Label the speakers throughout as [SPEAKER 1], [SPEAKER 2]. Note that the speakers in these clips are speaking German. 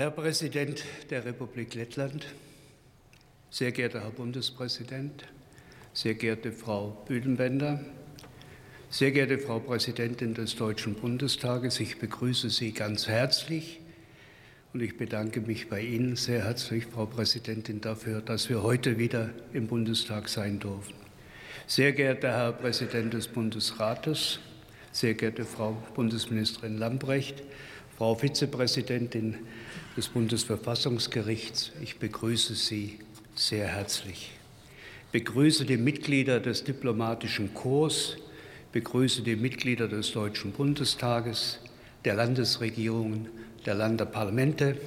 [SPEAKER 1] Herr Präsident der Republik Lettland, sehr geehrter Herr Bundespräsident, sehr geehrte Frau Büdenbender, sehr geehrte Frau Präsidentin des Deutschen Bundestages, ich begrüße Sie ganz herzlich und ich bedanke mich bei Ihnen sehr herzlich, Frau Präsidentin, dafür, dass wir heute wieder im Bundestag sein dürfen. Sehr geehrter Herr Präsident des Bundesrates, sehr geehrte Frau Bundesministerin Lambrecht, Frau Vizepräsidentin des Bundesverfassungsgerichts, ich begrüße Sie sehr herzlich. Begrüße die Mitglieder des diplomatischen Korps, begrüße die Mitglieder des Deutschen Bundestages, der Landesregierungen, der Länderparlamente,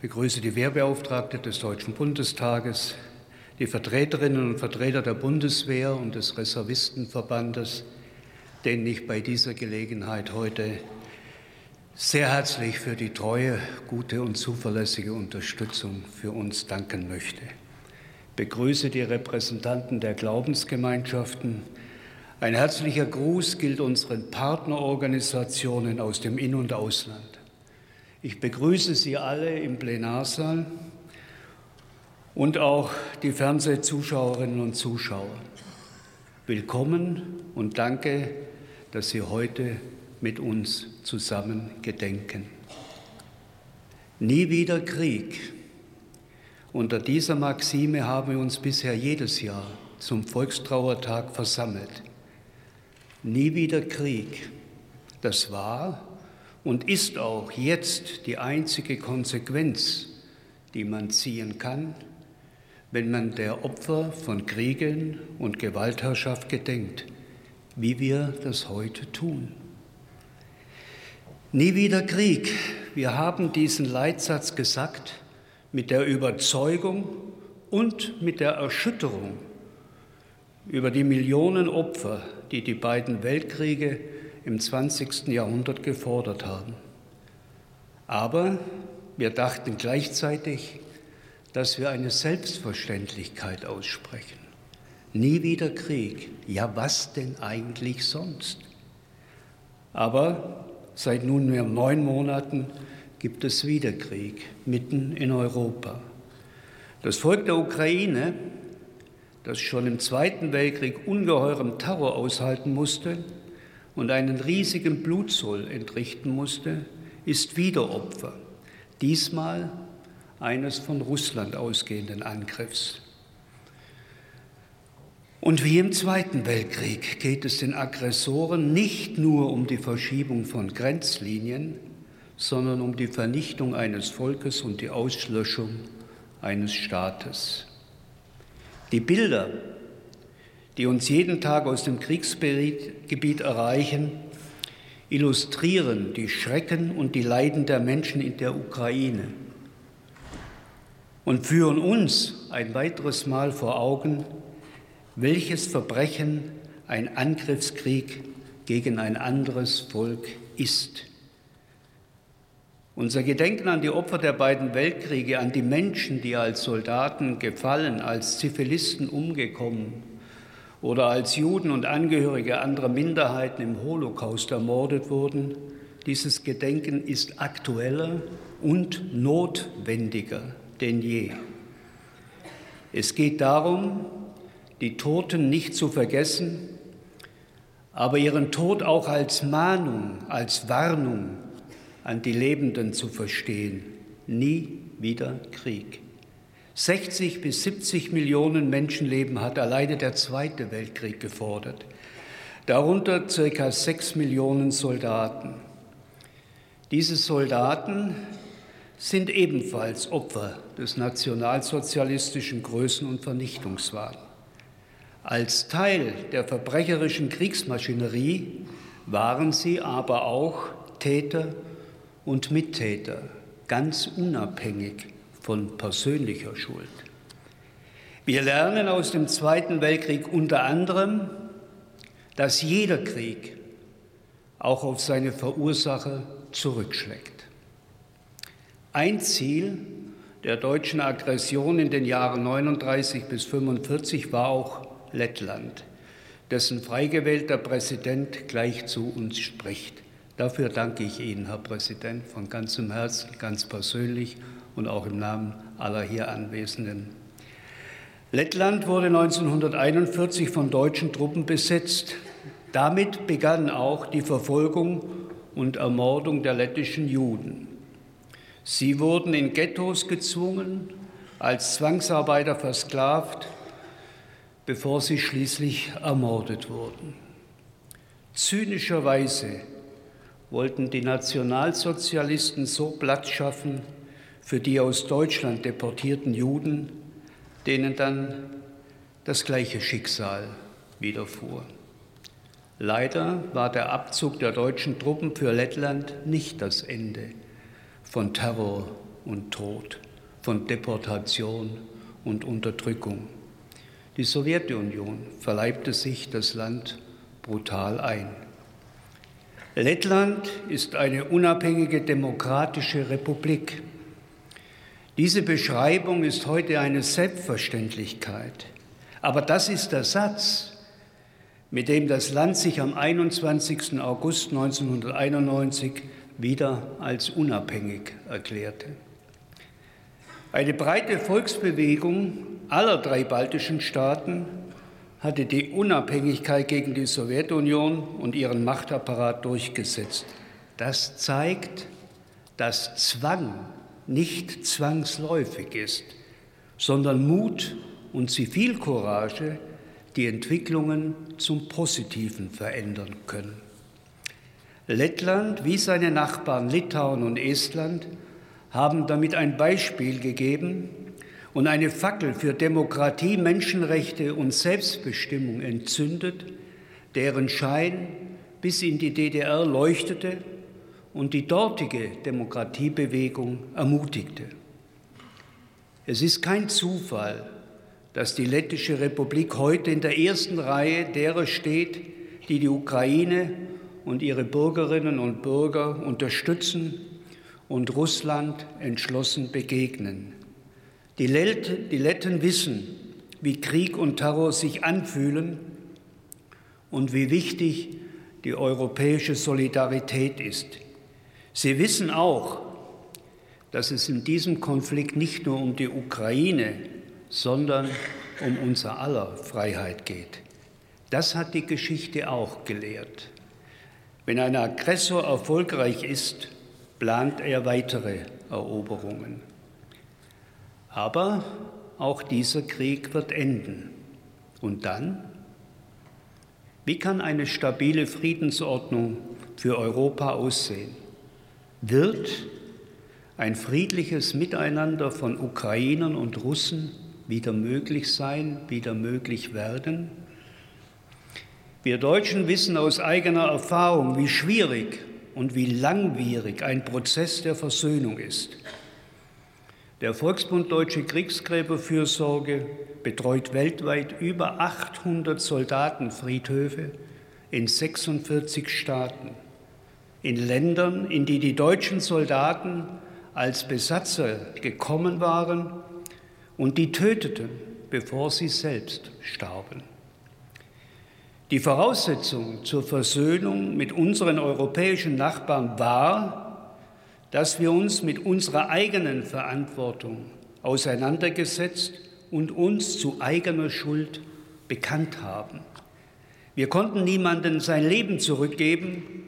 [SPEAKER 1] begrüße die Wehrbeauftragte des Deutschen Bundestages, die Vertreterinnen und Vertreter der Bundeswehr und des Reservistenverbandes, denen ich bei dieser Gelegenheit heute sehr herzlich für die treue, gute und zuverlässige Unterstützung für uns danken möchte. Begrüße die Repräsentanten der Glaubensgemeinschaften. Ein herzlicher Gruß gilt unseren Partnerorganisationen aus dem In- und Ausland. Ich begrüße Sie alle im Plenarsaal und auch die Fernsehzuschauerinnen und Zuschauer. Willkommen und danke, dass Sie heute mit uns zusammen gedenken. Nie wieder Krieg. Unter dieser Maxime haben wir uns bisher jedes Jahr zum Volkstrauertag versammelt. Nie wieder Krieg. Das war und ist auch jetzt die einzige Konsequenz, die man ziehen kann, wenn man der Opfer von Kriegen und Gewaltherrschaft gedenkt, wie wir das heute tun. Nie wieder Krieg. Wir haben diesen Leitsatz gesagt mit der Überzeugung und mit der Erschütterung über die Millionen Opfer, die die beiden Weltkriege im 20. Jahrhundert gefordert haben. Aber wir dachten gleichzeitig, dass wir eine Selbstverständlichkeit aussprechen. Nie wieder Krieg. Ja, was denn eigentlich sonst? Aber Seit nunmehr neun Monaten gibt es wieder Krieg mitten in Europa. Das Volk der Ukraine, das schon im Zweiten Weltkrieg ungeheuren Terror aushalten musste und einen riesigen Blutzoll entrichten musste, ist wieder Opfer. Diesmal eines von Russland ausgehenden Angriffs. Und wie im Zweiten Weltkrieg geht es den Aggressoren nicht nur um die Verschiebung von Grenzlinien, sondern um die Vernichtung eines Volkes und die Auslöschung eines Staates. Die Bilder, die uns jeden Tag aus dem Kriegsgebiet erreichen, illustrieren die Schrecken und die Leiden der Menschen in der Ukraine und führen uns ein weiteres Mal vor Augen, welches Verbrechen ein Angriffskrieg gegen ein anderes Volk ist. Unser Gedenken an die Opfer der beiden Weltkriege, an die Menschen, die als Soldaten gefallen, als Zivilisten umgekommen oder als Juden und Angehörige anderer Minderheiten im Holocaust ermordet wurden, dieses Gedenken ist aktueller und notwendiger denn je. Es geht darum, die Toten nicht zu vergessen, aber ihren Tod auch als Mahnung, als Warnung an die Lebenden zu verstehen. Nie wieder Krieg. 60 bis 70 Millionen Menschenleben hat alleine der Zweite Weltkrieg gefordert, darunter circa 6 Millionen Soldaten. Diese Soldaten sind ebenfalls Opfer des nationalsozialistischen Größen- und Vernichtungswahns. Als Teil der verbrecherischen Kriegsmaschinerie waren sie aber auch Täter und Mittäter, ganz unabhängig von persönlicher Schuld. Wir lernen aus dem Zweiten Weltkrieg unter anderem, dass jeder Krieg auch auf seine Verursacher zurückschlägt. Ein Ziel der deutschen Aggression in den Jahren 39 bis 45 war auch Lettland, dessen frei gewählter Präsident gleich zu uns spricht. Dafür danke ich Ihnen, Herr Präsident, von ganzem Herzen, ganz persönlich und auch im Namen aller hier Anwesenden. Lettland wurde 1941 von deutschen Truppen besetzt. Damit begann auch die Verfolgung und Ermordung der lettischen Juden. Sie wurden in Ghettos gezwungen, als Zwangsarbeiter versklavt, bevor sie schließlich ermordet wurden. Zynischerweise wollten die Nationalsozialisten so Platz schaffen für die aus Deutschland deportierten Juden, denen dann das gleiche Schicksal widerfuhr. Leider war der Abzug der deutschen Truppen für Lettland nicht das Ende von Terror und Tod, von Deportation und Unterdrückung. Die Sowjetunion verleibte sich das Land brutal ein. Lettland ist eine unabhängige demokratische Republik. Diese Beschreibung ist heute eine Selbstverständlichkeit. Aber das ist der Satz, mit dem das Land sich am 21. August 1991 wieder als unabhängig erklärte. Eine breite Volksbewegung aller drei baltischen Staaten hatte die Unabhängigkeit gegen die Sowjetunion und ihren Machtapparat durchgesetzt. Das zeigt, dass Zwang nicht zwangsläufig ist, sondern Mut und Zivilcourage die Entwicklungen zum Positiven verändern können. Lettland wie seine Nachbarn Litauen und Estland haben damit ein Beispiel gegeben und eine Fackel für Demokratie, Menschenrechte und Selbstbestimmung entzündet, deren Schein bis in die DDR leuchtete und die dortige Demokratiebewegung ermutigte. Es ist kein Zufall, dass die lettische Republik heute in der ersten Reihe derer steht, die die Ukraine und ihre Bürgerinnen und Bürger unterstützen und Russland entschlossen begegnen. Die, Lett, die Letten wissen, wie Krieg und Terror sich anfühlen und wie wichtig die europäische Solidarität ist. Sie wissen auch, dass es in diesem Konflikt nicht nur um die Ukraine, sondern um unser aller Freiheit geht. Das hat die Geschichte auch gelehrt. Wenn ein Aggressor erfolgreich ist, plant er weitere Eroberungen. Aber auch dieser Krieg wird enden. Und dann? Wie kann eine stabile Friedensordnung für Europa aussehen? Wird ein friedliches Miteinander von Ukrainern und Russen wieder möglich sein, wieder möglich werden? Wir Deutschen wissen aus eigener Erfahrung, wie schwierig und wie langwierig ein Prozess der Versöhnung ist. Der Volksbund Deutsche Kriegsgräberfürsorge betreut weltweit über 800 Soldatenfriedhöfe in 46 Staaten, in Ländern, in die die deutschen Soldaten als Besatzer gekommen waren und die töteten, bevor sie selbst starben. Die Voraussetzung zur Versöhnung mit unseren europäischen Nachbarn war, dass wir uns mit unserer eigenen Verantwortung auseinandergesetzt und uns zu eigener Schuld bekannt haben. Wir konnten niemandem sein Leben zurückgeben,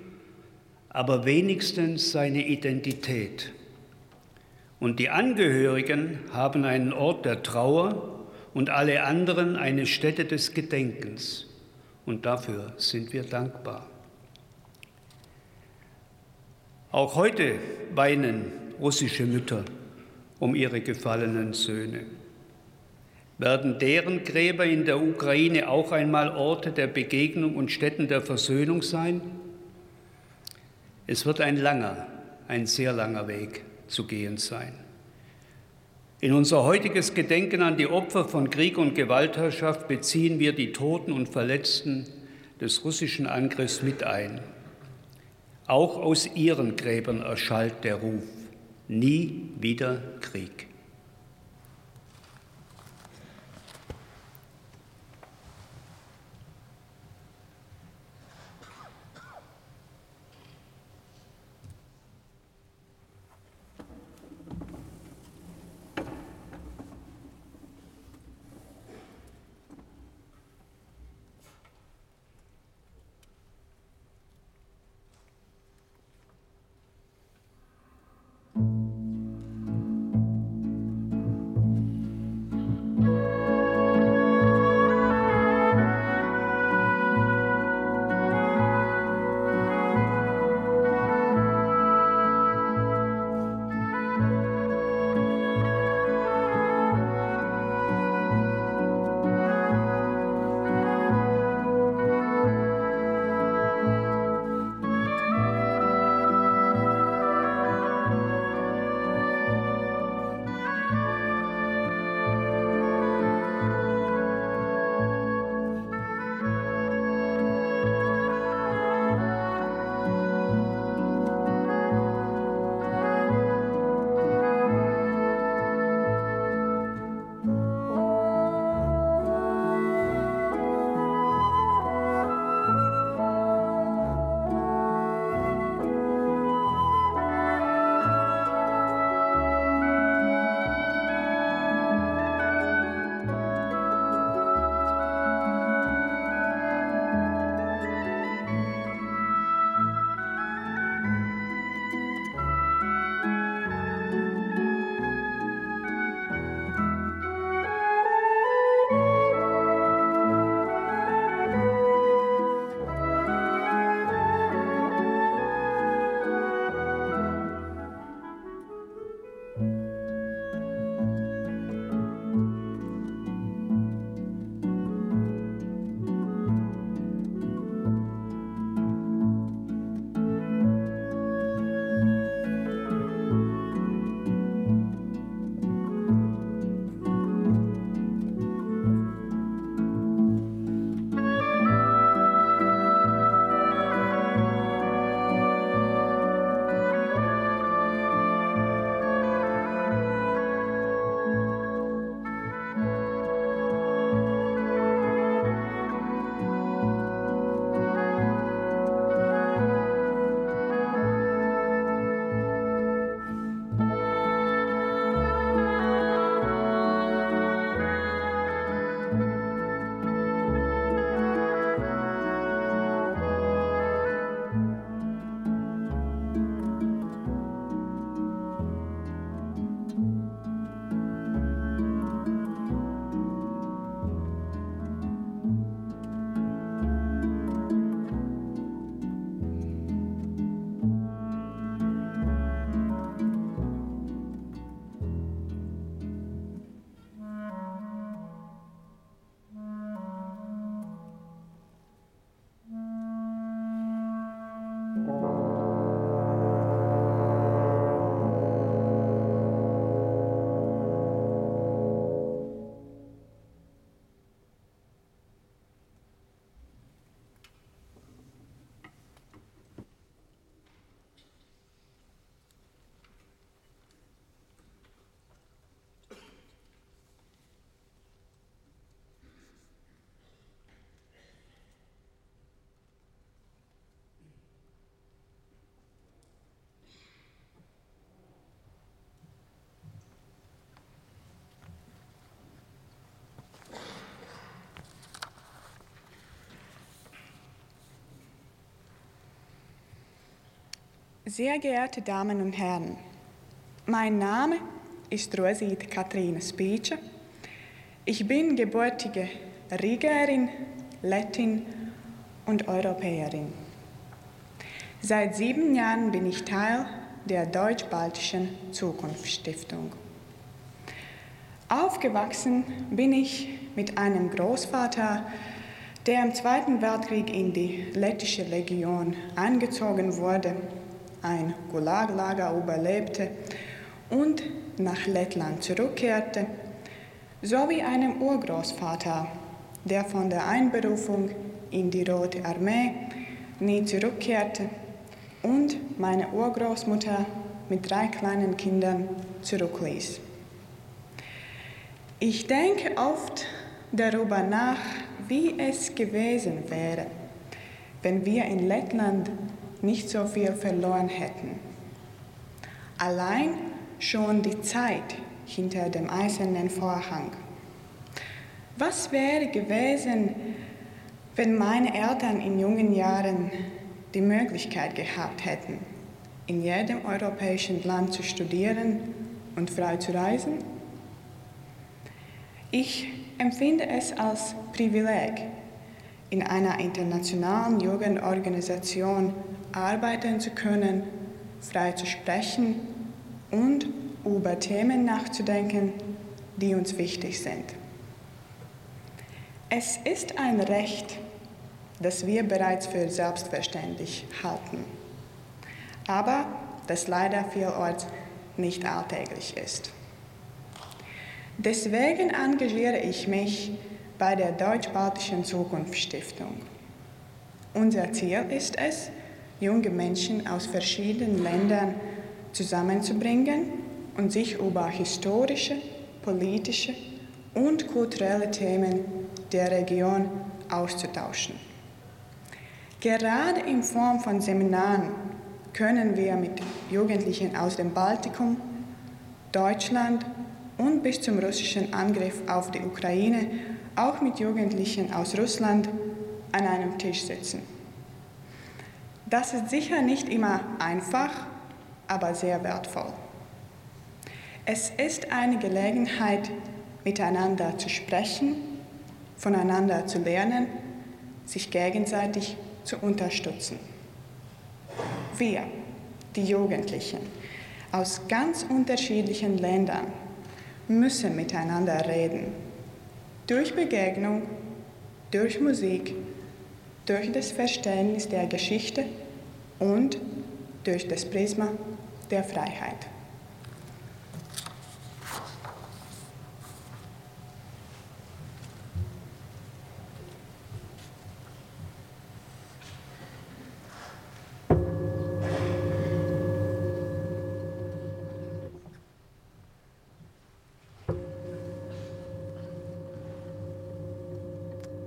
[SPEAKER 1] aber wenigstens seine Identität. Und die Angehörigen haben einen Ort der Trauer und alle anderen eine Stätte des Gedenkens. Und dafür sind wir dankbar. Auch heute weinen russische Mütter um ihre gefallenen Söhne. Werden deren Gräber in der Ukraine auch einmal Orte der Begegnung und Stätten der Versöhnung sein? Es wird ein langer, ein sehr langer Weg zu gehen sein. In unser heutiges Gedenken an die Opfer von Krieg und Gewaltherrschaft beziehen wir die Toten und Verletzten des russischen Angriffs mit ein. Auch aus ihren Gräbern erschallt der Ruf, nie wieder Krieg.
[SPEAKER 2] Sehr geehrte Damen und Herren, mein Name ist Rosita Katrina Spice. Ich bin gebürtige Riegerin, Lettin und Europäerin. Seit sieben Jahren bin ich Teil der Deutsch-Baltischen Zukunftsstiftung. Aufgewachsen bin ich mit einem Großvater, der im Zweiten Weltkrieg in die lettische Legion eingezogen wurde, ein Gulaglager überlebte und nach Lettland zurückkehrte, sowie einem Urgroßvater, der von der Einberufung in die Rote Armee nie zurückkehrte und meine Urgroßmutter mit drei kleinen Kindern zurückließ. Ich denke oft darüber nach, wie es gewesen wäre, wenn wir in Lettland nicht so viel verloren hätten. Allein schon die Zeit hinter dem eisernen Vorhang. Was wäre gewesen, wenn meine Eltern in jungen Jahren die Möglichkeit gehabt hätten, in jedem europäischen Land zu studieren und frei zu reisen? Ich empfinde es als Privileg, in einer internationalen Jugendorganisation arbeiten zu können, frei zu sprechen und über Themen nachzudenken, die uns wichtig sind. Es ist ein Recht, das wir bereits für selbstverständlich halten, aber das leider vielorts nicht alltäglich ist. Deswegen engagiere ich mich bei der Deutsch-Baltischen Zukunftsstiftung. Unser Ziel ist es, junge Menschen aus verschiedenen Ländern zusammenzubringen und sich über historische, politische und kulturelle Themen der Region auszutauschen. Gerade in Form von Seminaren können wir mit Jugendlichen aus dem Baltikum, Deutschland und bis zum russischen Angriff auf die Ukraine auch mit Jugendlichen aus Russland an einem Tisch sitzen. Das ist sicher nicht immer einfach, aber sehr wertvoll. Es ist eine Gelegenheit, miteinander zu sprechen, voneinander zu lernen, sich gegenseitig zu unterstützen. Wir, die Jugendlichen aus ganz unterschiedlichen Ländern, müssen miteinander reden. Durch Begegnung, durch Musik, durch das Verständnis der Geschichte und durch das Prisma der Freiheit.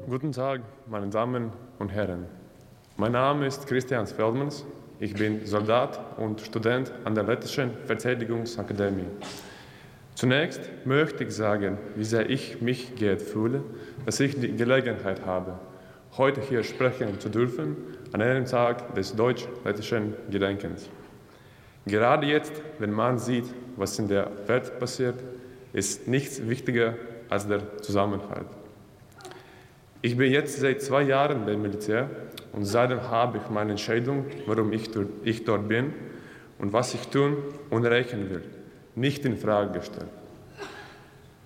[SPEAKER 3] Guten Tag, meine Damen und Herren. Mein Name ist Christian Feldmans. Ich bin Soldat und Student an der Lettischen Verteidigungsakademie. Zunächst möchte ich sagen, wie sehr ich mich geehrt fühle, dass ich die Gelegenheit habe, heute hier sprechen zu dürfen, an einem Tag des deutsch-lettischen Gedenkens. Gerade jetzt, wenn man sieht, was in der Welt passiert, ist nichts wichtiger als der Zusammenhalt. Ich bin jetzt seit zwei Jahren beim Militär und seitdem habe ich meine Entscheidung, warum ich, ich dort bin und was ich tun und erreichen will, nicht in Frage gestellt.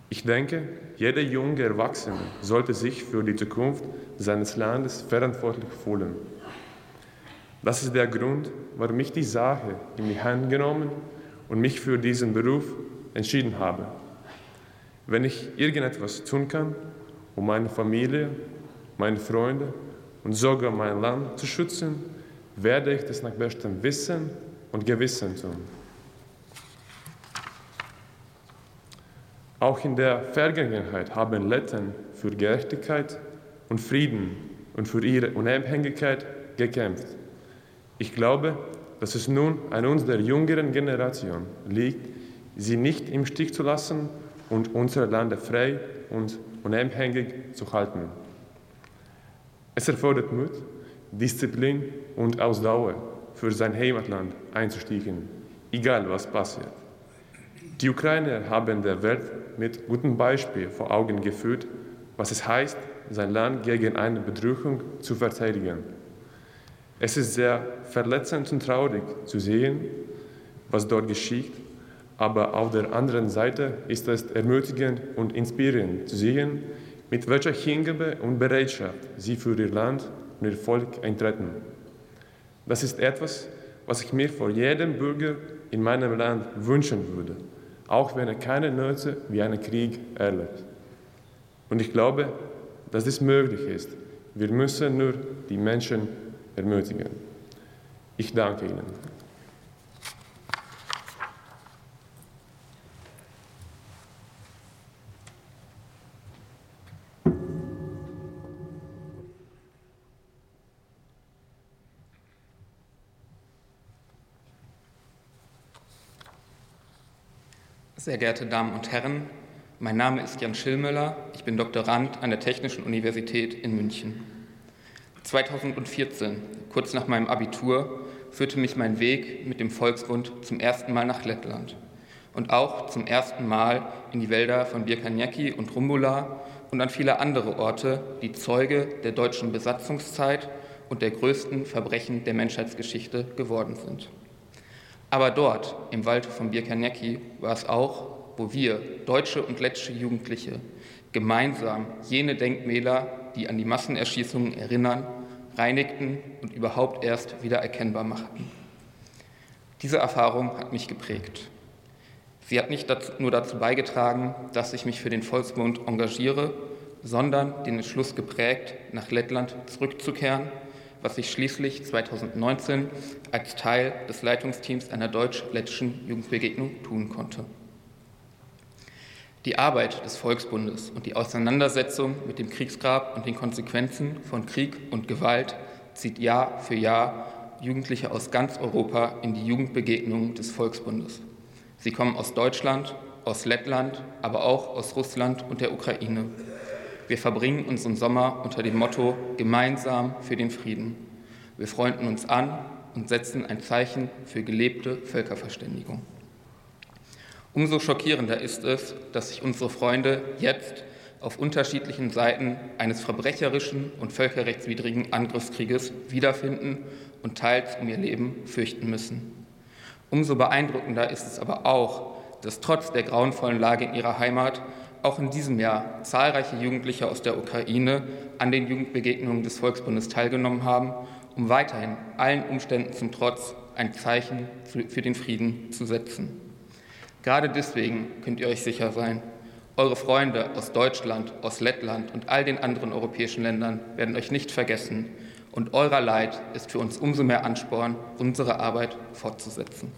[SPEAKER 3] Ich denke, jeder junge Erwachsene sollte sich für die Zukunft seines Landes verantwortlich fühlen. Das ist der Grund, warum ich die Sache in die Hand genommen und mich für diesen Beruf entschieden habe. Wenn ich irgendetwas tun kann, um meine Familie, meine Freunde und sogar mein Land zu schützen, werde ich das nach bestem Wissen und Gewissen tun. Auch in der Vergangenheit haben Letten für Gerechtigkeit und Frieden und für ihre Unabhängigkeit gekämpft. Ich glaube, dass es nun an uns der jüngeren Generation liegt, sie nicht im Stich zu lassen und unsere Lande frei und unabhängig zu halten. Es erfordert Mut, Disziplin und Ausdauer für sein Heimatland einzusteigen, egal was passiert. Die Ukrainer haben der Welt mit gutem Beispiel vor Augen geführt, was es heißt, sein Land gegen eine Bedrohung zu verteidigen. Es ist sehr verletzend und traurig zu sehen, was dort geschieht, aber auf der anderen Seite ist es ermutigend und inspirierend zu sehen, mit welcher Hingabe und Bereitschaft sie für ihr Land und ihr Volk eintreten. Das ist etwas, was ich mir vor jedem Bürger in meinem Land wünschen würde, auch wenn er keine Nöte wie einen Krieg erlebt. Und ich glaube, dass dies möglich ist. Wir müssen nur die Menschen ermutigen. Ich danke Ihnen.
[SPEAKER 4] Sehr geehrte Damen und Herren, mein Name ist Jan Schillmüller, ich bin Doktorand an der Technischen Universität in München. 2014, kurz nach meinem Abitur, führte mich mein Weg mit dem Volksbund zum ersten Mal nach Lettland und auch zum ersten Mal in die Wälder von Birkanjaki und Rumbula und an viele andere Orte, die Zeuge der deutschen Besatzungszeit und der größten Verbrechen der Menschheitsgeschichte geworden sind. Aber dort, im Wald von Birkanecki, war es auch, wo wir, deutsche und lettische Jugendliche, gemeinsam jene Denkmäler, die an die Massenerschießungen erinnern, reinigten und überhaupt erst wieder erkennbar machten. Diese Erfahrung hat mich geprägt. Sie hat nicht nur dazu beigetragen, dass ich mich für den Volksbund engagiere, sondern den Entschluss geprägt, nach Lettland zurückzukehren was ich schließlich 2019 als Teil des Leitungsteams einer deutsch-lettischen Jugendbegegnung tun konnte. Die Arbeit des Volksbundes und die Auseinandersetzung mit dem Kriegsgrab und den Konsequenzen von Krieg und Gewalt zieht Jahr für Jahr Jugendliche aus ganz Europa in die Jugendbegegnungen des Volksbundes. Sie kommen aus Deutschland, aus Lettland, aber auch aus Russland und der Ukraine. Wir verbringen unseren Sommer unter dem Motto Gemeinsam für den Frieden. Wir freunden uns an und setzen ein Zeichen für gelebte Völkerverständigung. Umso schockierender ist es, dass sich unsere Freunde jetzt auf unterschiedlichen Seiten eines verbrecherischen und völkerrechtswidrigen Angriffskrieges wiederfinden und teils um ihr Leben fürchten müssen. Umso beeindruckender ist es aber auch, dass trotz der grauenvollen Lage in ihrer Heimat auch in diesem Jahr zahlreiche Jugendliche aus der Ukraine an den Jugendbegegnungen des Volksbundes teilgenommen haben, um weiterhin allen Umständen zum Trotz ein Zeichen für den Frieden zu setzen. Gerade deswegen könnt ihr euch sicher sein, eure Freunde aus Deutschland, aus Lettland und all den anderen europäischen Ländern werden euch nicht vergessen und eurer Leid ist für uns umso mehr Ansporn, unsere Arbeit fortzusetzen.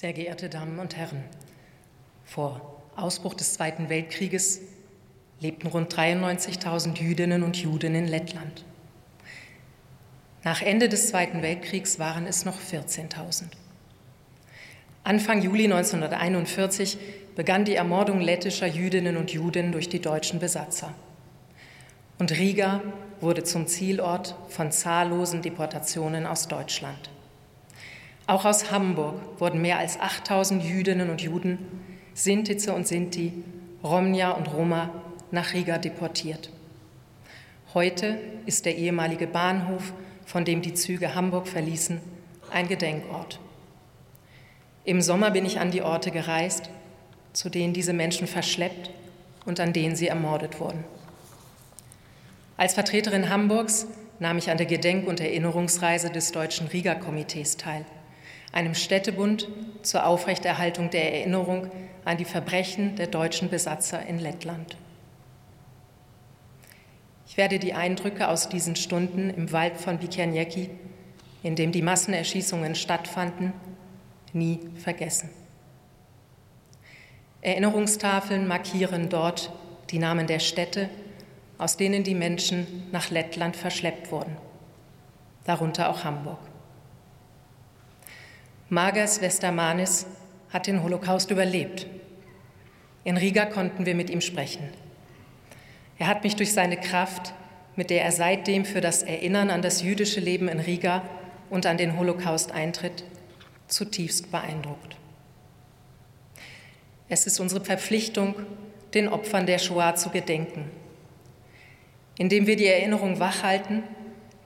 [SPEAKER 5] Sehr geehrte Damen und Herren, vor Ausbruch des Zweiten Weltkrieges lebten rund 93.000 Jüdinnen und Juden in Lettland. Nach Ende des Zweiten Weltkriegs waren es noch 14.000. Anfang Juli 1941 begann die Ermordung lettischer Jüdinnen und Juden durch die deutschen Besatzer. Und Riga wurde zum Zielort von zahllosen Deportationen aus Deutschland. Auch aus Hamburg wurden mehr als 8000 Jüdinnen und Juden, Sintize und Sinti, Romnia und Roma nach Riga deportiert. Heute ist der ehemalige Bahnhof, von dem die Züge Hamburg verließen, ein Gedenkort. Im Sommer bin ich an die Orte gereist, zu denen diese Menschen verschleppt und an denen sie ermordet wurden. Als Vertreterin Hamburgs nahm ich an der Gedenk- und Erinnerungsreise des Deutschen Riga-Komitees teil einem Städtebund zur Aufrechterhaltung der Erinnerung an die Verbrechen der deutschen Besatzer in Lettland. Ich werde die Eindrücke aus diesen Stunden im Wald von Bikerniecki, in dem die Massenerschießungen stattfanden, nie vergessen. Erinnerungstafeln markieren dort die Namen der Städte aus denen die Menschen nach Lettland verschleppt wurden, darunter auch Hamburg. Magas Westermanis hat den Holocaust überlebt. In Riga konnten wir mit ihm sprechen. Er hat mich durch seine Kraft, mit der er seitdem für das Erinnern an das jüdische Leben in Riga und an den Holocaust eintritt, zutiefst beeindruckt. Es ist unsere Verpflichtung, den Opfern der Shoah zu gedenken. Indem wir die Erinnerung wachhalten,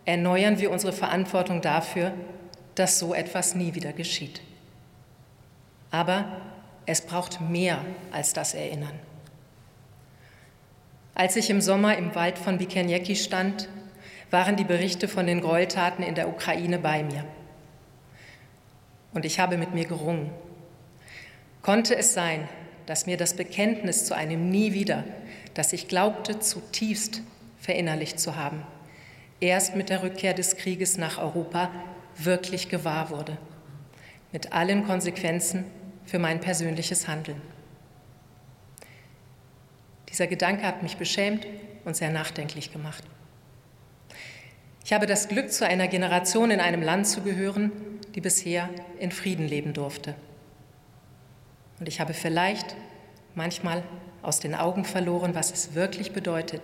[SPEAKER 5] erneuern wir unsere Verantwortung dafür, dass so etwas nie wieder geschieht. Aber es braucht mehr als das Erinnern. Als ich im Sommer im Wald von Bikenjeki stand, waren die Berichte von den Gräueltaten in der Ukraine bei mir. Und ich habe mit mir gerungen. Konnte es sein, dass mir das Bekenntnis zu einem Nie wieder, das ich glaubte zutiefst verinnerlicht zu haben, erst mit der Rückkehr des Krieges nach Europa wirklich gewahr wurde, mit allen Konsequenzen für mein persönliches Handeln. Dieser Gedanke hat mich beschämt und sehr nachdenklich gemacht. Ich habe das Glück, zu einer Generation in einem Land zu gehören, die bisher in Frieden leben durfte. Und ich habe vielleicht manchmal aus den Augen verloren, was es wirklich bedeutet,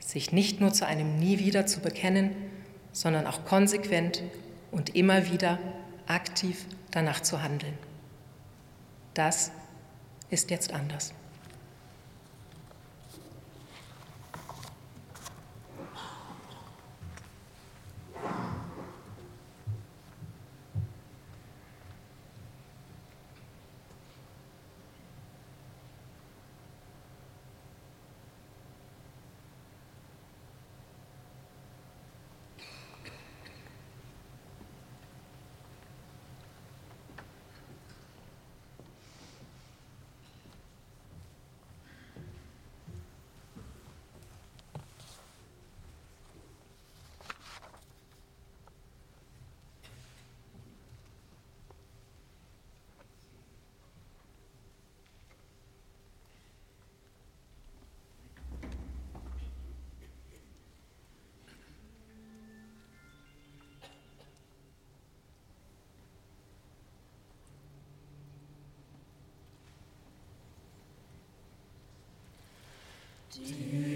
[SPEAKER 5] sich nicht nur zu einem Nie wieder zu bekennen, sondern auch konsequent und immer wieder aktiv danach zu handeln. Das ist jetzt anders.
[SPEAKER 6] Dem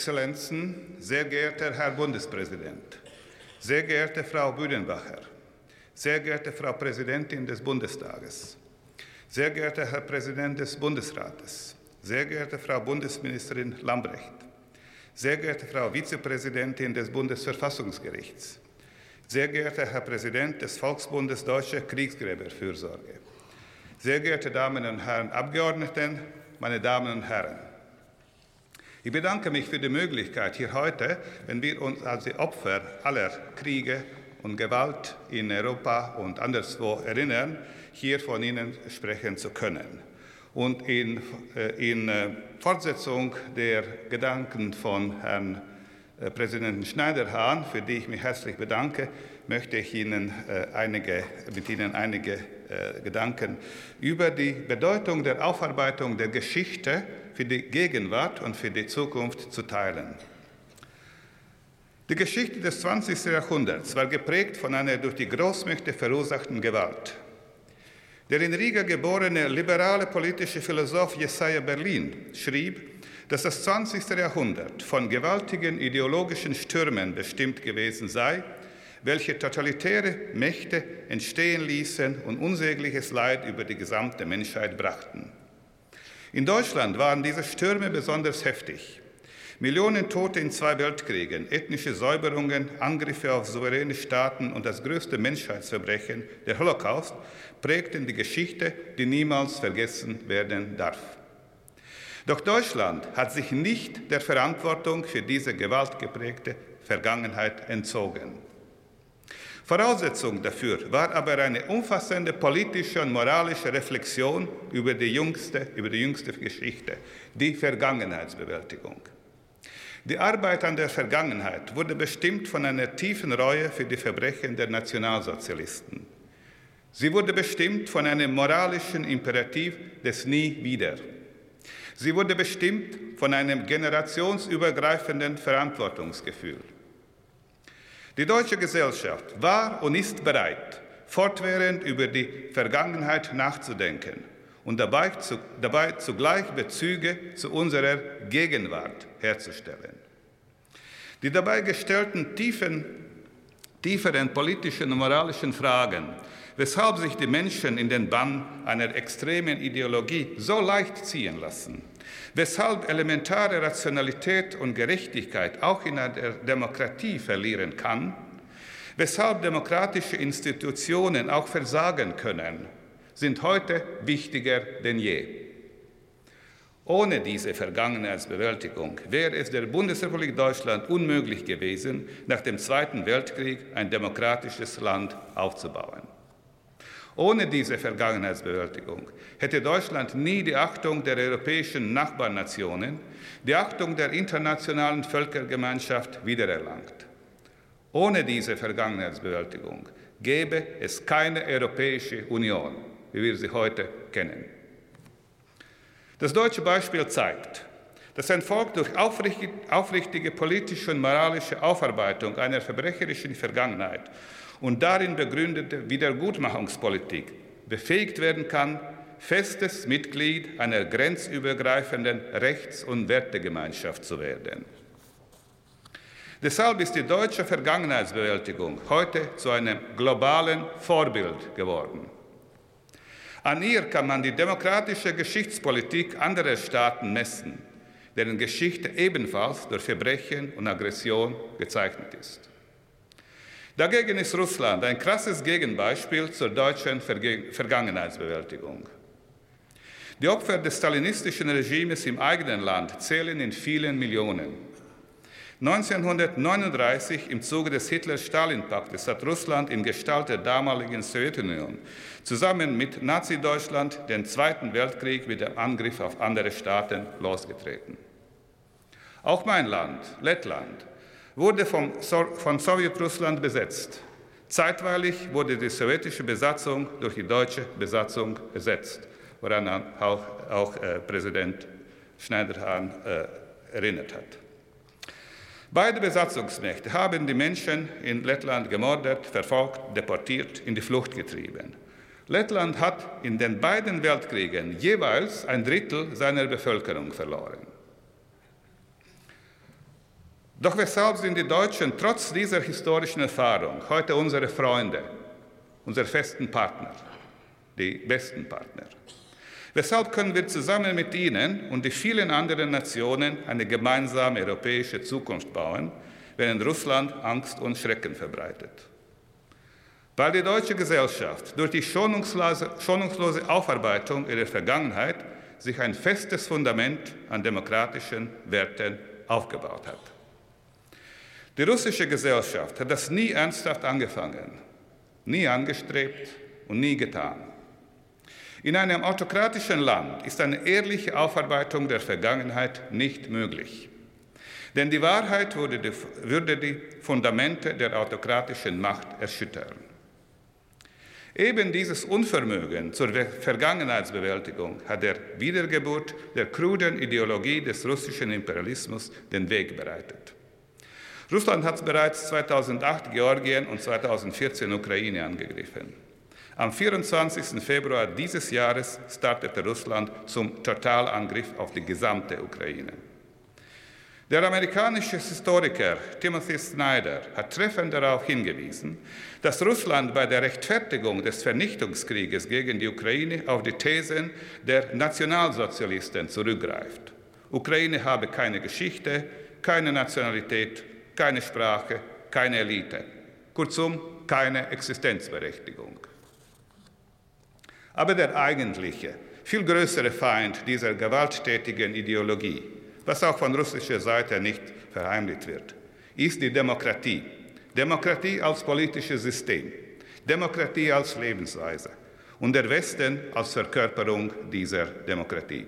[SPEAKER 7] Exzellenzen, sehr geehrter Herr Bundespräsident, sehr geehrte Frau Büdenbacher, sehr geehrte Frau Präsidentin des Bundestages, sehr geehrter Herr Präsident des Bundesrates, sehr geehrte Frau Bundesministerin Lambrecht, sehr geehrte Frau Vizepräsidentin des Bundesverfassungsgerichts, sehr geehrter Herr Präsident des Volksbundes Deutsche Kriegsgräberfürsorge, sehr geehrte Damen und Herren Abgeordneten, meine Damen und Herren, ich bedanke mich für die Möglichkeit, hier heute, wenn wir uns als die Opfer aller Kriege und Gewalt in Europa und anderswo erinnern, hier von Ihnen sprechen zu können. Und in, äh, in äh, Fortsetzung der Gedanken von Herrn äh, Präsidenten Schneiderhahn, für die ich mich herzlich bedanke, möchte ich Ihnen einige, mit Ihnen einige Gedanken über die Bedeutung der Aufarbeitung der Geschichte für die Gegenwart und für die Zukunft zu teilen. Die Geschichte des 20. Jahrhunderts war geprägt von einer durch die Großmächte verursachten Gewalt. Der in Riga geborene liberale politische Philosoph Jesaja Berlin schrieb, dass das 20. Jahrhundert von gewaltigen ideologischen Stürmen bestimmt gewesen sei, welche totalitäre Mächte entstehen ließen und unsägliches Leid über die gesamte Menschheit brachten. In Deutschland waren diese Stürme besonders heftig. Millionen Tote in zwei Weltkriegen, ethnische Säuberungen, Angriffe auf souveräne Staaten und das größte Menschheitsverbrechen, der Holocaust, prägten die Geschichte, die niemals vergessen werden darf. Doch Deutschland hat sich nicht der Verantwortung für diese gewaltgeprägte Vergangenheit entzogen. Voraussetzung dafür war aber eine umfassende politische und moralische Reflexion über die jüngste, über die jüngste Geschichte, die Vergangenheitsbewältigung. Die Arbeit an der Vergangenheit wurde bestimmt von einer tiefen Reue für die Verbrechen der Nationalsozialisten. Sie wurde bestimmt von einem moralischen Imperativ des Nie wieder. Sie wurde bestimmt von einem generationsübergreifenden Verantwortungsgefühl. Die deutsche Gesellschaft war und ist bereit, fortwährend über die Vergangenheit nachzudenken und dabei, zu, dabei zugleich Bezüge zu unserer Gegenwart herzustellen. Die dabei gestellten tiefen, tieferen politischen und moralischen Fragen, weshalb sich die Menschen in den Bann einer extremen Ideologie so leicht ziehen lassen, weshalb elementare Rationalität und Gerechtigkeit auch in einer Demokratie verlieren kann, weshalb demokratische Institutionen auch versagen können, sind heute wichtiger denn je. Ohne diese Vergangenheitsbewältigung wäre es der Bundesrepublik Deutschland unmöglich gewesen, nach dem Zweiten Weltkrieg ein demokratisches Land aufzubauen. Ohne diese Vergangenheitsbewältigung hätte Deutschland nie die Achtung der europäischen Nachbarnationen, die Achtung der internationalen Völkergemeinschaft wiedererlangt. Ohne diese Vergangenheitsbewältigung gäbe es keine Europäische Union, wie wir sie heute kennen. Das deutsche Beispiel zeigt, dass ein Volk durch aufrichtige politische und moralische Aufarbeitung einer verbrecherischen Vergangenheit und darin begründete Wiedergutmachungspolitik befähigt werden kann, festes Mitglied einer grenzübergreifenden Rechts- und Wertegemeinschaft zu werden. Deshalb ist die deutsche Vergangenheitsbewältigung heute zu einem globalen Vorbild geworden. An ihr kann man die demokratische Geschichtspolitik anderer Staaten messen, deren Geschichte ebenfalls durch Verbrechen und Aggression gezeichnet ist. Dagegen ist Russland ein krasses Gegenbeispiel zur deutschen Vergangenheitsbewältigung. Die Opfer des stalinistischen Regimes im eigenen Land zählen in vielen Millionen. 1939 im Zuge des Hitler-Stalin-Paktes hat Russland in Gestalt der damaligen Sowjetunion zusammen mit Nazi-Deutschland den Zweiten Weltkrieg mit dem Angriff auf andere Staaten losgetreten. Auch mein Land, Lettland, wurde vom, von Sowjetrussland besetzt. Zeitweilig wurde die sowjetische Besatzung durch die deutsche Besatzung ersetzt, woran auch, auch äh, Präsident Schneiderhahn äh, erinnert hat. Beide Besatzungsmächte haben die Menschen in Lettland gemordet, verfolgt, deportiert, in die Flucht getrieben. Lettland hat in den beiden Weltkriegen jeweils ein Drittel seiner Bevölkerung verloren. Doch weshalb sind die Deutschen trotz dieser historischen Erfahrung heute unsere Freunde, unsere festen Partner, die besten Partner? Weshalb können wir zusammen mit ihnen und die vielen anderen Nationen eine gemeinsame europäische Zukunft bauen, während Russland Angst und Schrecken verbreitet? Weil die deutsche Gesellschaft durch die schonungslose, schonungslose Aufarbeitung ihrer Vergangenheit sich ein festes Fundament an demokratischen Werten aufgebaut hat. Die russische Gesellschaft hat das nie ernsthaft angefangen, nie angestrebt und nie getan. In einem autokratischen Land ist eine ehrliche Aufarbeitung der Vergangenheit nicht möglich. Denn die Wahrheit würde die, würde die Fundamente der autokratischen Macht erschüttern. Eben dieses Unvermögen zur Vergangenheitsbewältigung hat der Wiedergeburt der kruden Ideologie des russischen Imperialismus den Weg bereitet. Russland hat bereits 2008 Georgien und 2014 Ukraine angegriffen. Am 24. Februar dieses Jahres startete Russland zum Totalangriff auf die gesamte Ukraine. Der amerikanische Historiker Timothy Snyder hat treffend darauf hingewiesen, dass Russland bei der Rechtfertigung des Vernichtungskrieges gegen die Ukraine auf die Thesen der Nationalsozialisten zurückgreift. Ukraine habe keine Geschichte, keine Nationalität, keine Sprache, keine Elite, kurzum keine Existenzberechtigung. Aber der eigentliche, viel größere Feind dieser gewalttätigen Ideologie, was auch von russischer Seite nicht verheimlicht wird, ist die Demokratie. Demokratie als politisches System, Demokratie als Lebensweise und der Westen als Verkörperung dieser Demokratie.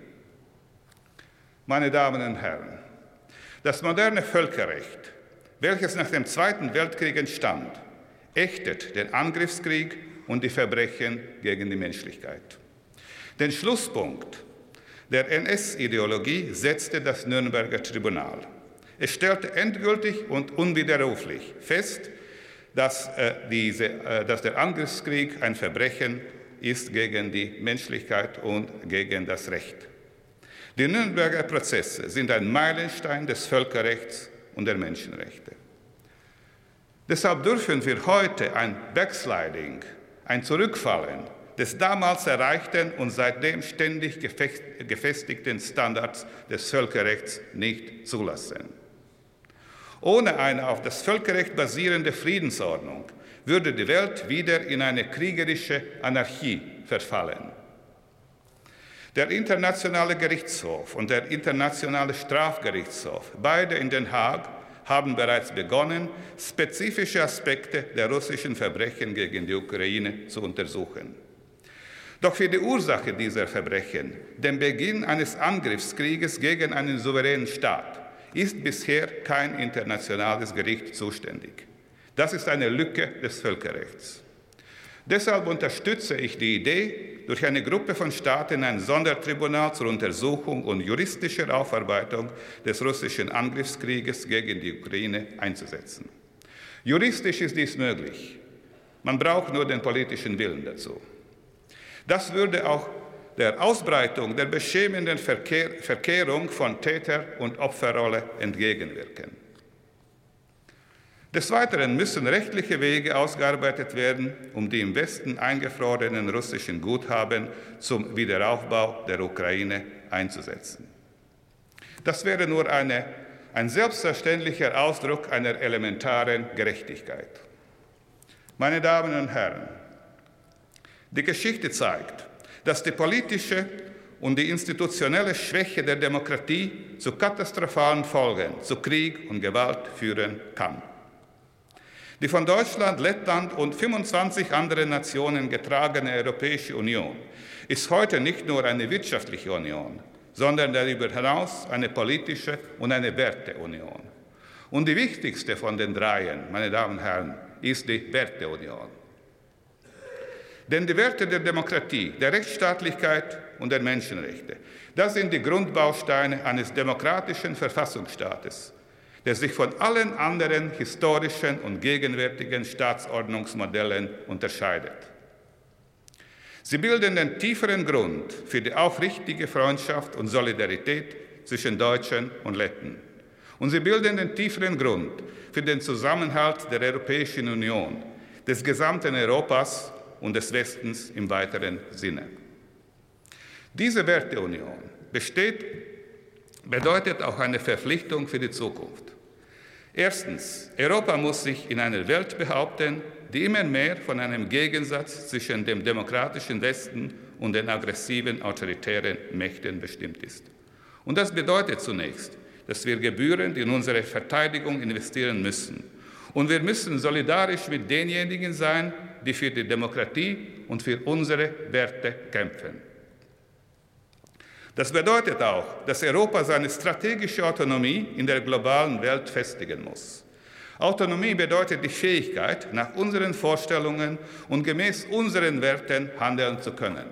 [SPEAKER 7] Meine Damen und Herren, das moderne Völkerrecht, welches nach dem Zweiten Weltkrieg entstand, ächtet den Angriffskrieg und die Verbrechen gegen die Menschlichkeit. Den Schlusspunkt der NS-Ideologie setzte das Nürnberger Tribunal. Es stellte endgültig und unwiderruflich fest, dass, äh, diese, äh, dass der Angriffskrieg ein Verbrechen ist gegen die Menschlichkeit und gegen das Recht. Die Nürnberger Prozesse sind ein Meilenstein des Völkerrechts und der Menschenrechte. Deshalb dürfen wir heute ein Backsliding ein Zurückfallen des damals erreichten und seitdem ständig gefestigten Standards des Völkerrechts nicht zulassen. Ohne eine auf das Völkerrecht basierende Friedensordnung würde die Welt wieder in eine kriegerische Anarchie verfallen. Der Internationale Gerichtshof und der Internationale Strafgerichtshof, beide in Den Haag, haben bereits begonnen, spezifische Aspekte der russischen Verbrechen gegen die Ukraine zu untersuchen. Doch für die Ursache dieser Verbrechen, den Beginn eines Angriffskrieges gegen einen souveränen Staat, ist bisher kein internationales Gericht zuständig. Das ist eine Lücke des Völkerrechts. Deshalb unterstütze ich die Idee, durch eine Gruppe von Staaten ein Sondertribunal zur Untersuchung und juristischer Aufarbeitung des russischen Angriffskrieges gegen die Ukraine einzusetzen. Juristisch ist dies möglich. Man braucht nur den politischen Willen dazu. Das würde auch der Ausbreitung der beschämenden Verkehr, Verkehrung von Täter- und Opferrolle entgegenwirken. Des Weiteren müssen rechtliche Wege ausgearbeitet werden, um die im Westen eingefrorenen russischen Guthaben zum Wiederaufbau der Ukraine einzusetzen. Das wäre nur eine, ein selbstverständlicher Ausdruck einer elementaren Gerechtigkeit. Meine Damen und Herren, die Geschichte zeigt, dass die politische und die institutionelle Schwäche der Demokratie zu katastrophalen Folgen, zu Krieg und Gewalt führen kann. Die von Deutschland, Lettland und 25 anderen Nationen getragene Europäische Union ist heute nicht nur eine wirtschaftliche Union, sondern darüber hinaus eine politische und eine Werteunion. Und die wichtigste von den dreien, meine Damen und Herren, ist die Werteunion. Denn die Werte der Demokratie, der Rechtsstaatlichkeit und der Menschenrechte, das sind die Grundbausteine eines demokratischen Verfassungsstaates der sich von allen anderen historischen und gegenwärtigen Staatsordnungsmodellen unterscheidet. Sie bilden den tieferen Grund für die aufrichtige Freundschaft und Solidarität zwischen Deutschen und Letten Und sie bilden den tieferen Grund für den Zusammenhalt der Europäischen Union, des gesamten Europas und des Westens im weiteren Sinne. Diese Werteunion besteht, bedeutet auch eine Verpflichtung für die Zukunft. Erstens, Europa muss sich in einer Welt behaupten, die immer mehr von einem Gegensatz zwischen dem demokratischen Westen und den aggressiven autoritären Mächten bestimmt ist. Und das bedeutet zunächst, dass wir gebührend in unsere Verteidigung investieren müssen. Und wir müssen solidarisch mit denjenigen sein, die für die Demokratie und für unsere Werte kämpfen. Das bedeutet auch, dass Europa seine strategische Autonomie in der globalen Welt festigen muss. Autonomie bedeutet die Fähigkeit, nach unseren Vorstellungen und gemäß unseren Werten handeln zu können.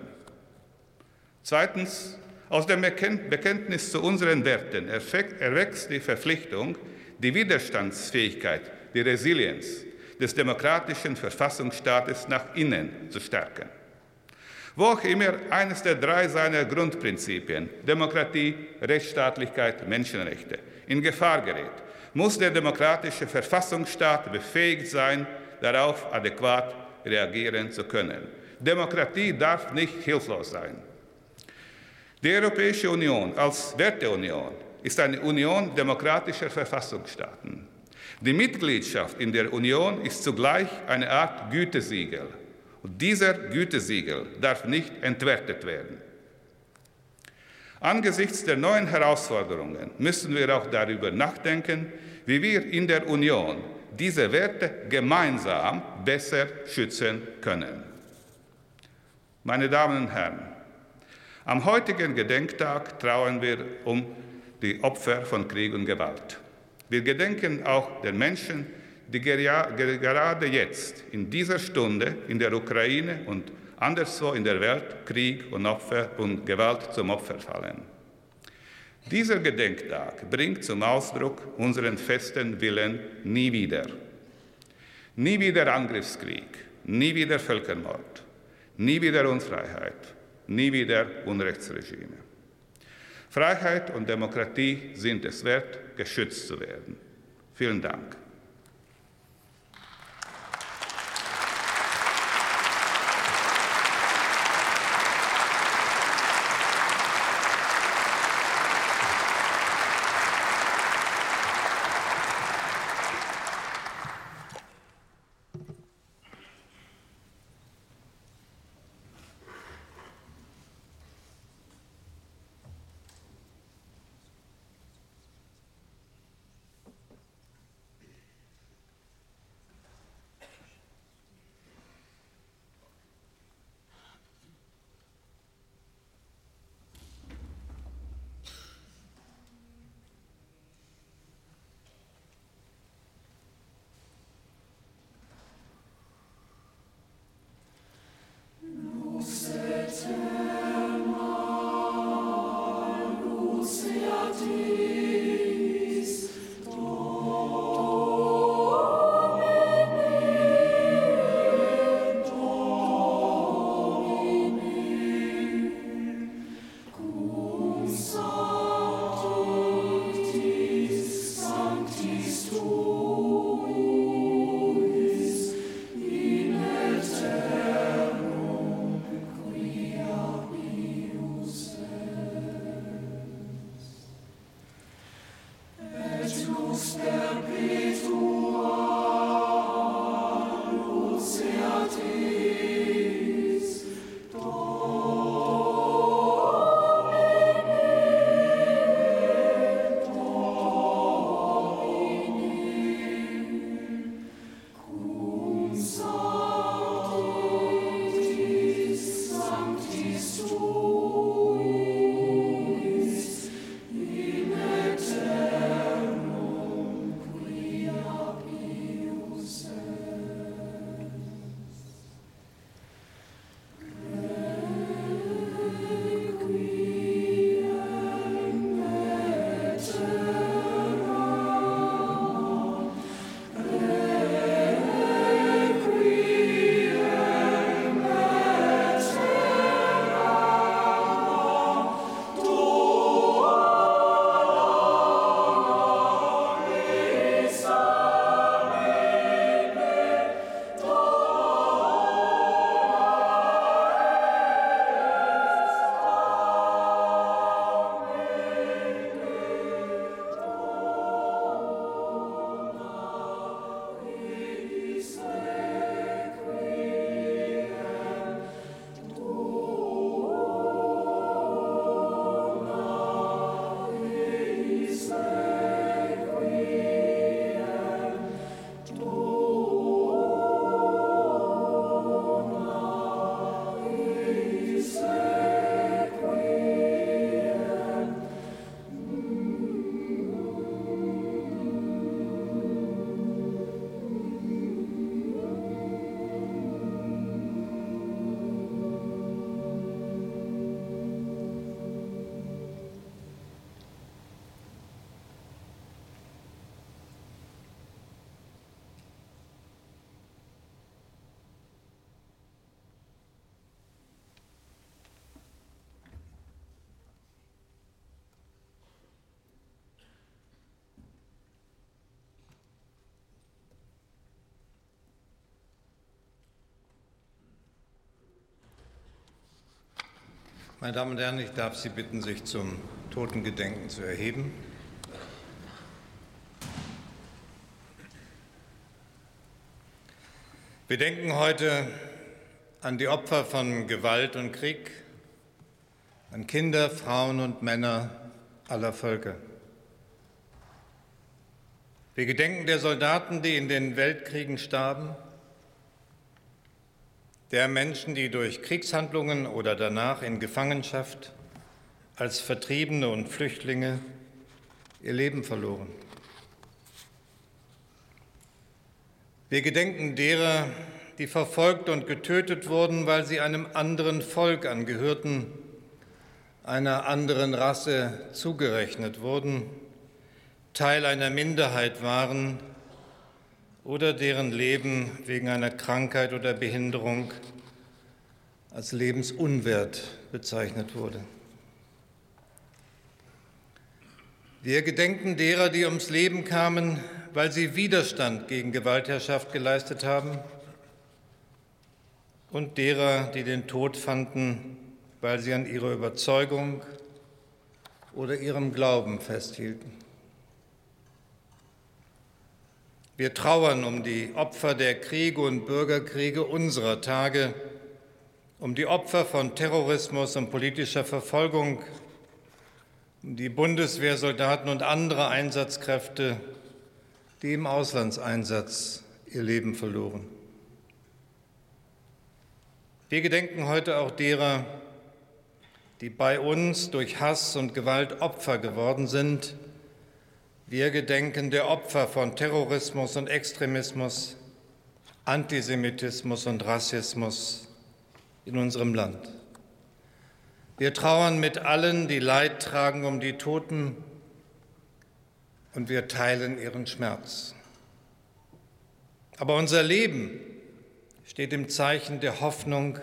[SPEAKER 7] Zweitens, aus dem Bekenntnis zu unseren Werten erwächst die Verpflichtung, die Widerstandsfähigkeit, die Resilienz des demokratischen Verfassungsstaates nach innen zu stärken. Wo auch immer eines der drei seiner Grundprinzipien, Demokratie, Rechtsstaatlichkeit, Menschenrechte, in Gefahr gerät, muss der demokratische Verfassungsstaat befähigt sein, darauf adäquat reagieren zu können. Demokratie darf nicht hilflos sein. Die Europäische Union als Werteunion ist eine Union demokratischer Verfassungsstaaten. Die Mitgliedschaft in der Union ist zugleich eine Art Gütesiegel. Und dieser Gütesiegel darf nicht entwertet werden. Angesichts der neuen Herausforderungen müssen wir auch darüber nachdenken, wie wir in der Union diese Werte gemeinsam besser schützen können. Meine Damen und Herren, am heutigen Gedenktag trauern wir um die Opfer von Krieg und Gewalt. Wir gedenken auch der Menschen, die gerade jetzt, in dieser Stunde, in der Ukraine und anderswo in der Welt Krieg und Opfer und Gewalt zum Opfer fallen. Dieser Gedenktag bringt zum Ausdruck unseren festen Willen nie wieder. Nie wieder Angriffskrieg, nie wieder Völkermord, nie wieder Unfreiheit, nie wieder Unrechtsregime. Freiheit und Demokratie sind es wert, geschützt zu werden. Vielen Dank.
[SPEAKER 8] Meine Damen und Herren, ich darf Sie bitten, sich zum Totengedenken zu erheben. Wir denken heute an die Opfer von Gewalt und Krieg, an Kinder, Frauen und Männer aller Völker. Wir gedenken der Soldaten, die in den Weltkriegen starben, der Menschen, die durch Kriegshandlungen oder danach in Gefangenschaft als Vertriebene und Flüchtlinge ihr Leben verloren. Wir gedenken derer, die verfolgt und getötet wurden, weil sie einem anderen Volk angehörten, einer anderen Rasse zugerechnet wurden, Teil einer Minderheit waren oder deren Leben wegen einer Krankheit oder Behinderung als lebensunwert bezeichnet wurde. Wir gedenken derer, die ums Leben kamen, weil sie Widerstand gegen Gewaltherrschaft geleistet haben und derer, die den Tod fanden, weil sie an ihrer Überzeugung oder ihrem Glauben festhielten. Wir trauern um die Opfer der Kriege und Bürgerkriege unserer Tage, um die Opfer von Terrorismus und politischer Verfolgung, um die Bundeswehrsoldaten und andere Einsatzkräfte, die im Auslandseinsatz ihr Leben verloren. Wir gedenken heute auch derer, die bei uns durch Hass und Gewalt Opfer geworden sind, wir gedenken der Opfer von Terrorismus und Extremismus, Antisemitismus und Rassismus in unserem Land. Wir trauern mit allen, die Leid tragen um die Toten und wir teilen ihren Schmerz. Aber unser Leben steht im Zeichen der Hoffnung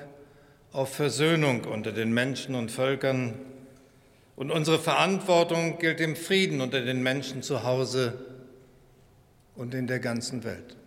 [SPEAKER 8] auf Versöhnung unter den Menschen und Völkern, und unsere Verantwortung gilt dem Frieden unter den Menschen zu Hause und in der ganzen Welt.